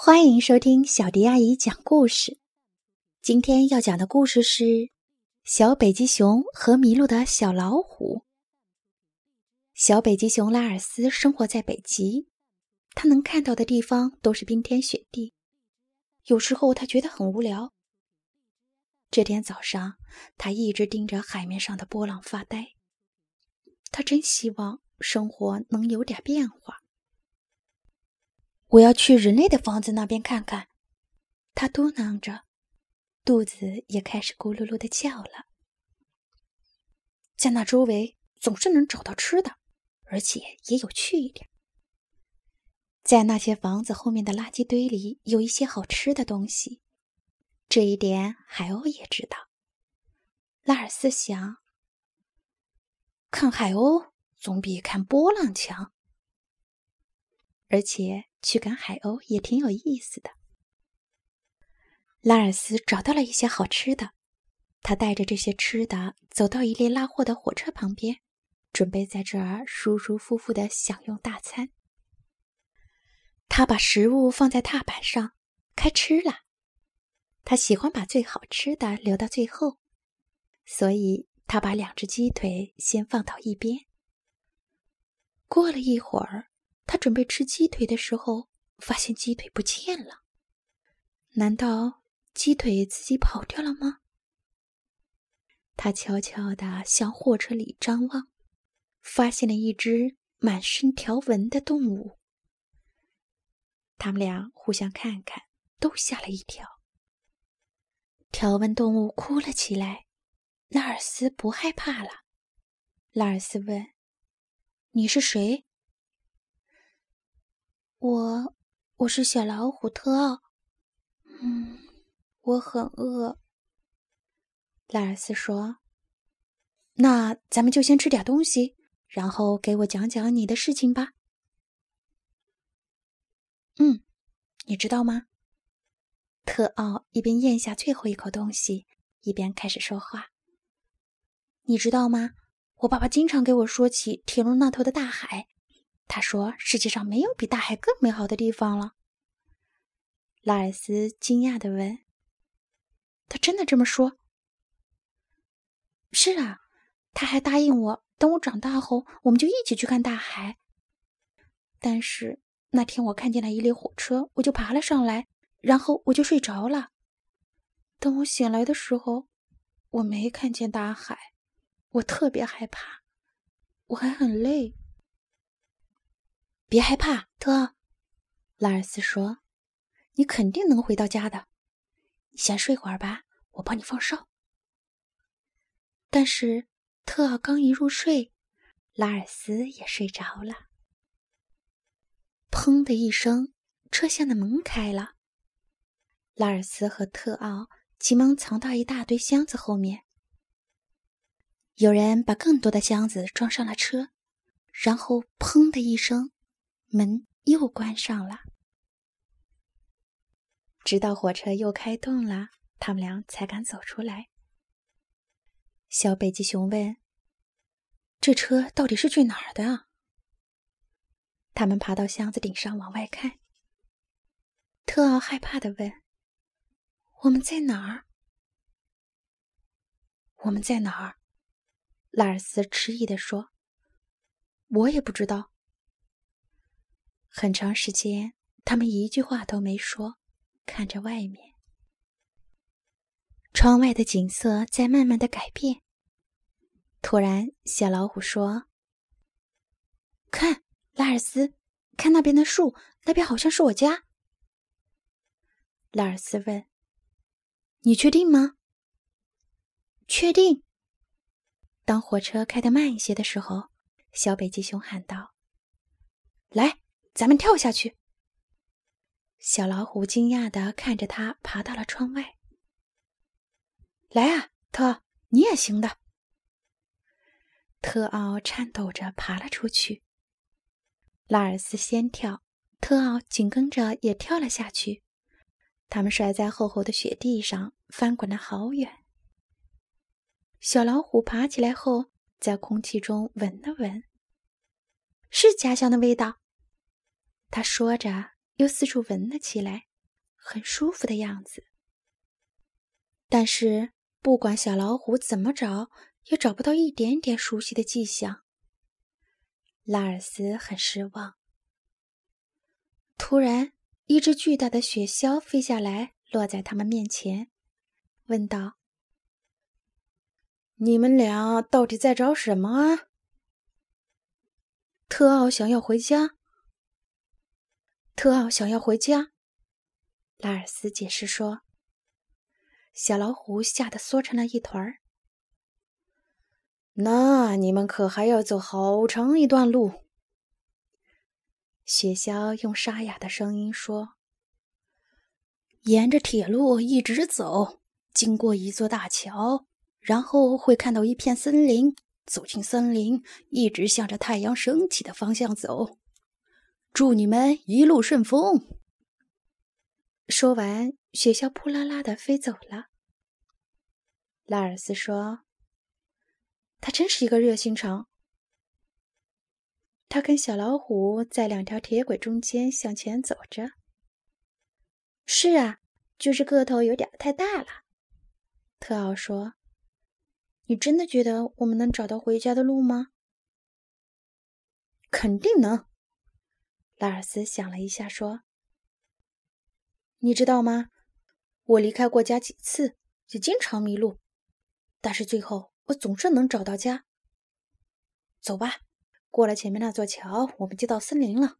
欢迎收听小迪阿姨讲故事。今天要讲的故事是《小北极熊和迷路的小老虎》。小北极熊拉尔斯生活在北极，他能看到的地方都是冰天雪地。有时候他觉得很无聊。这天早上，他一直盯着海面上的波浪发呆。他真希望生活能有点变化。我要去人类的房子那边看看，他嘟囔着，肚子也开始咕噜噜的叫了。在那周围总是能找到吃的，而且也有趣一点。在那些房子后面的垃圾堆里有一些好吃的东西，这一点海鸥也知道。拉尔斯想，看海鸥总比看波浪强，而且。去赶海鸥也挺有意思的。拉尔斯找到了一些好吃的，他带着这些吃的走到一列拉货的火车旁边，准备在这儿舒舒服服的享用大餐。他把食物放在踏板上，开吃了。他喜欢把最好吃的留到最后，所以他把两只鸡腿先放到一边。过了一会儿。他准备吃鸡腿的时候，发现鸡腿不见了。难道鸡腿自己跑掉了吗？他悄悄地向货车里张望，发现了一只满身条纹的动物。他们俩互相看看，都吓了一跳。条纹动物哭了起来。拉尔斯不害怕了。拉尔斯问：“你是谁？”我，我是小老虎特奥。嗯，我很饿。拉尔斯说：“那咱们就先吃点东西，然后给我讲讲你的事情吧。”嗯，你知道吗？特奥一边咽下最后一口东西，一边开始说话。你知道吗？我爸爸经常给我说起铁路那头的大海。他说：“世界上没有比大海更美好的地方了。”拉尔斯惊讶的问：“他真的这么说？”“是啊，他还答应我，等我长大后，我们就一起去看大海。”但是那天我看见了一列火车，我就爬了上来，然后我就睡着了。等我醒来的时候，我没看见大海，我特别害怕，我还很累。别害怕，特奥，拉尔斯说：“你肯定能回到家的。你先睡会儿吧，我帮你放哨。”但是特奥刚一入睡，拉尔斯也睡着了。砰的一声，车厢的门开了。拉尔斯和特奥急忙藏到一大堆箱子后面。有人把更多的箱子装上了车，然后砰的一声。门又关上了，直到火车又开动了，他们俩才敢走出来。小北极熊问：“这车到底是去哪儿的？”他们爬到箱子顶上往外看。特奥害怕的问：“我们在哪儿？”“我们在哪儿？”拉尔斯迟疑的说：“我也不知道。”很长时间，他们一句话都没说，看着外面。窗外的景色在慢慢的改变。突然，小老虎说：“看，拉尔斯，看那边的树，那边好像是我家。”拉尔斯问：“你确定吗？”“确定。”当火车开得慢一些的时候，小北极熊喊道：“来！”咱们跳下去。小老虎惊讶的看着他，爬到了窗外。来啊，特，你也行的。特奥颤抖着爬了出去。拉尔斯先跳，特奥紧跟着也跳了下去。他们摔在厚厚的雪地上，翻滚了好远。小老虎爬起来后，在空气中闻了闻，是家乡的味道。他说着，又四处闻了起来。很舒服的样子。但是，不管小老虎怎么找，也找不到一点点熟悉的迹象。拉尔斯很失望。突然，一只巨大的雪橇飞下来，落在他们面前，问道：“你们俩到底在找什么啊？”特奥想要回家。特奥想要回家，拉尔斯解释说。小老虎吓得缩成了一团儿。那你们可还要走好长一段路。雪橇用沙哑的声音说：“沿着铁路一直走，经过一座大桥，然后会看到一片森林。走进森林，一直向着太阳升起的方向走。祝你们一路顺风。”说完，雪橇扑啦啦的飞走了。拉尔斯说：“他真是一个热心肠。”他跟小老虎在两条铁轨中间向前走着。“是啊，就是个头有点太大了。”特奥说。“你真的觉得我们能找到回家的路吗？”“肯定能。”拉尔斯想了一下说。你知道吗？我离开过家几次，也经常迷路，但是最后我总是能找到家。走吧，过了前面那座桥，我们就到森林了。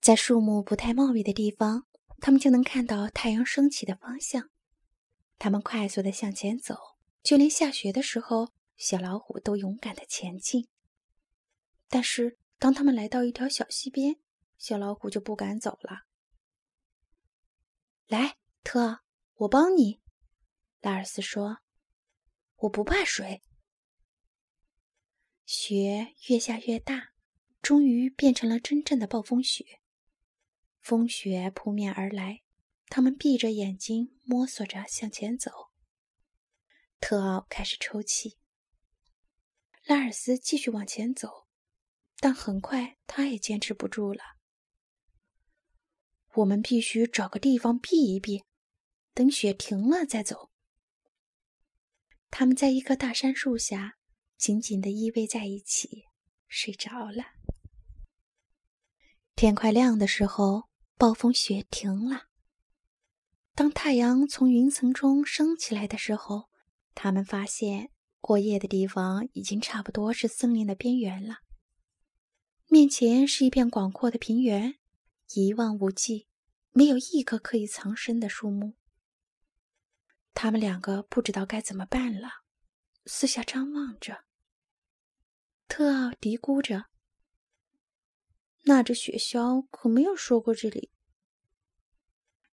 在树木不太茂密的地方，他们就能看到太阳升起的方向。他们快速的向前走，就连下雪的时候，小老虎都勇敢的前进。但是当他们来到一条小溪边，小老虎就不敢走了。来，特奥，我帮你。”拉尔斯说，“我不怕水。”雪越下越大，终于变成了真正的暴风雪。风雪扑面而来，他们闭着眼睛摸索着向前走。特奥开始抽泣。拉尔斯继续往前走，但很快他也坚持不住了。我们必须找个地方避一避，等雪停了再走。他们在一棵大杉树下紧紧的依偎在一起，睡着了。天快亮的时候，暴风雪停了。当太阳从云层中升起来的时候，他们发现过夜的地方已经差不多是森林的边缘了。面前是一片广阔的平原。一望无际，没有一棵可以藏身的树木。他们两个不知道该怎么办了，四下张望着。特奥嘀咕着：“那只雪橇可没有说过这里。”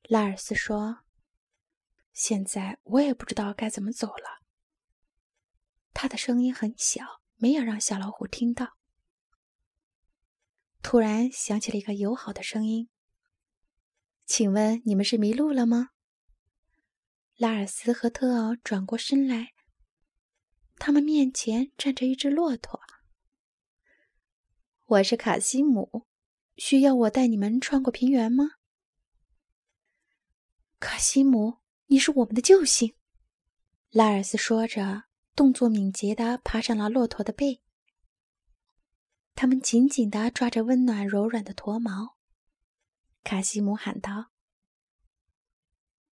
拉尔斯说：“现在我也不知道该怎么走了。”他的声音很小，没有让小老虎听到。突然响起了一个友好的声音：“请问你们是迷路了吗？”拉尔斯和特奥转过身来，他们面前站着一只骆驼。“我是卡西姆，需要我带你们穿过平原吗？”“卡西姆，你是我们的救星。”拉尔斯说着，动作敏捷地爬上了骆驼的背。他们紧紧地抓着温暖柔软的驼毛，卡西姆喊道：“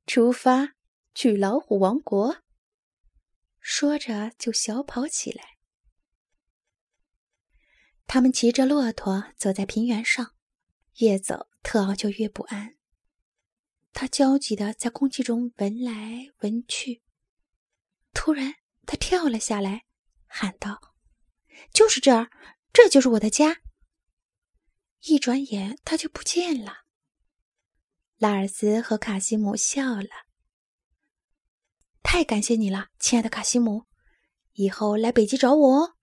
出发，去老虎王国！”说着就小跑起来。他们骑着骆驼走在平原上，越走特奥就越不安。他焦急地在空气中闻来闻去。突然，他跳了下来，喊道：“就是这儿！”这就是我的家。一转眼，他就不见了。拉尔斯和卡西姆笑了。太感谢你了，亲爱的卡西姆，以后来北极找我哦。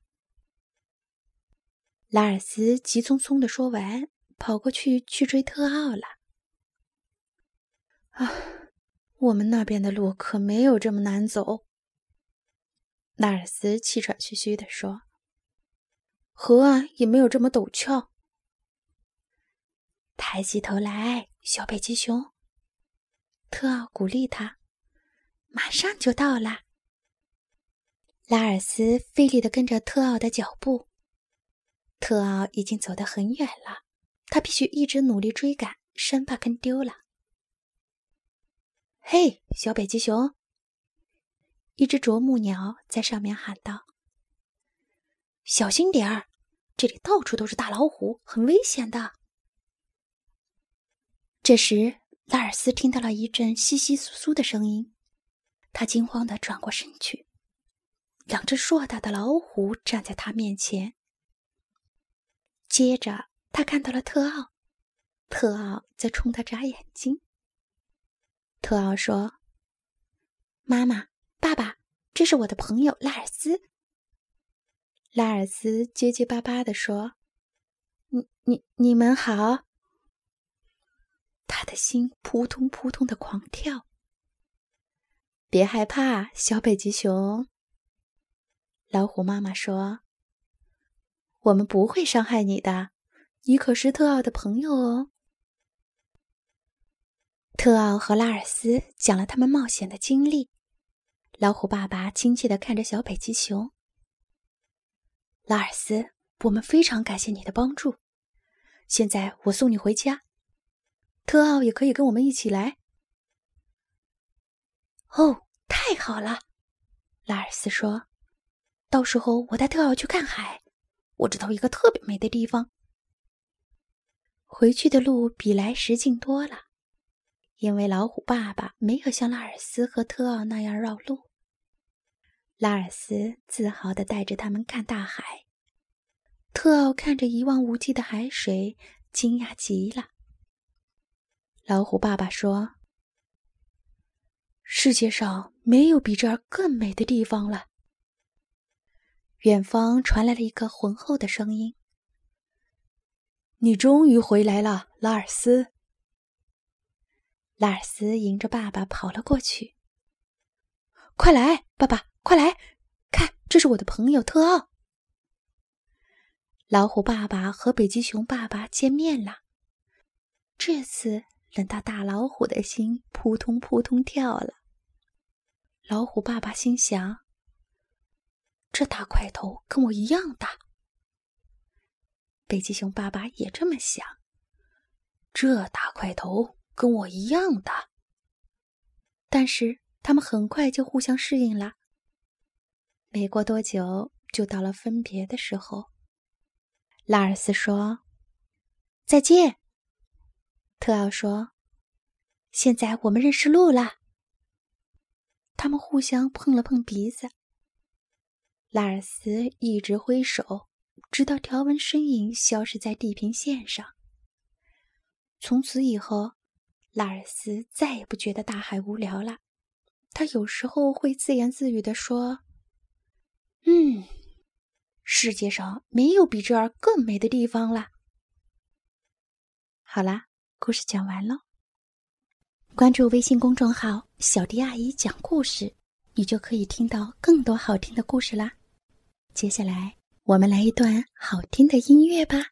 拉尔斯急匆匆的说完，跑过去去追特奥了。啊，我们那边的路可没有这么难走。拉尔斯气喘吁吁的说。河岸也没有这么陡峭。抬起头来，小北极熊。特奥鼓励他：“马上就到了。”拉尔斯费力的跟着特奥的脚步。特奥已经走得很远了，他必须一直努力追赶，生怕跟丢了。嘿，小北极熊！一只啄木鸟在上面喊道：“小心点儿，这里到处都是大老虎，很危险的。”这时，拉尔斯听到了一阵窸窸窣窣的声音，他惊慌的转过身去。两只硕大的老虎站在他面前。接着，他看到了特奥，特奥在冲他眨眼睛。特奥说：“妈妈，爸爸，这是我的朋友拉尔斯。”拉尔斯结结巴巴的说：“你、你、你们好。”他的心扑通扑通的狂跳。别害怕，小北极熊。老虎妈妈说：“我们不会伤害你的，你可是特奥的朋友哦。”特奥和拉尔斯讲了他们冒险的经历。老虎爸爸亲切的看着小北极熊。拉尔斯，我们非常感谢你的帮助。现在我送你回家，特奥也可以跟我们一起来。哦，太好了，拉尔斯说。到时候我带特奥去看海，我知道一个特别美的地方。回去的路比来时近多了，因为老虎爸爸没有像拉尔斯和特奥那样绕路。拉尔斯自豪地带着他们看大海，特奥看着一望无际的海水，惊讶极了。老虎爸爸说：“世界上没有比这儿更美的地方了。”远方传来了一个浑厚的声音：“你终于回来了，拉尔斯。”拉尔斯迎着爸爸跑了过去。“快来，爸爸，快来看，这是我的朋友特奥。”老虎爸爸和北极熊爸爸见面了。这次轮到大老虎的心扑通扑通跳了。老虎爸爸心想。这大块头跟我一样大。北极熊爸爸也这么想。这大块头跟我一样大。但是他们很快就互相适应了。没过多久，就到了分别的时候。拉尔斯说：“再见。”特奥说：“现在我们认识路了。”他们互相碰了碰鼻子。拉尔斯一直挥手，直到条纹身影消失在地平线上。从此以后，拉尔斯再也不觉得大海无聊了。他有时候会自言自语地说：“嗯，世界上没有比这儿更美的地方了。”好啦，故事讲完了。关注微信公众号“小迪阿姨讲故事”，你就可以听到更多好听的故事啦。接下来，我们来一段好听的音乐吧。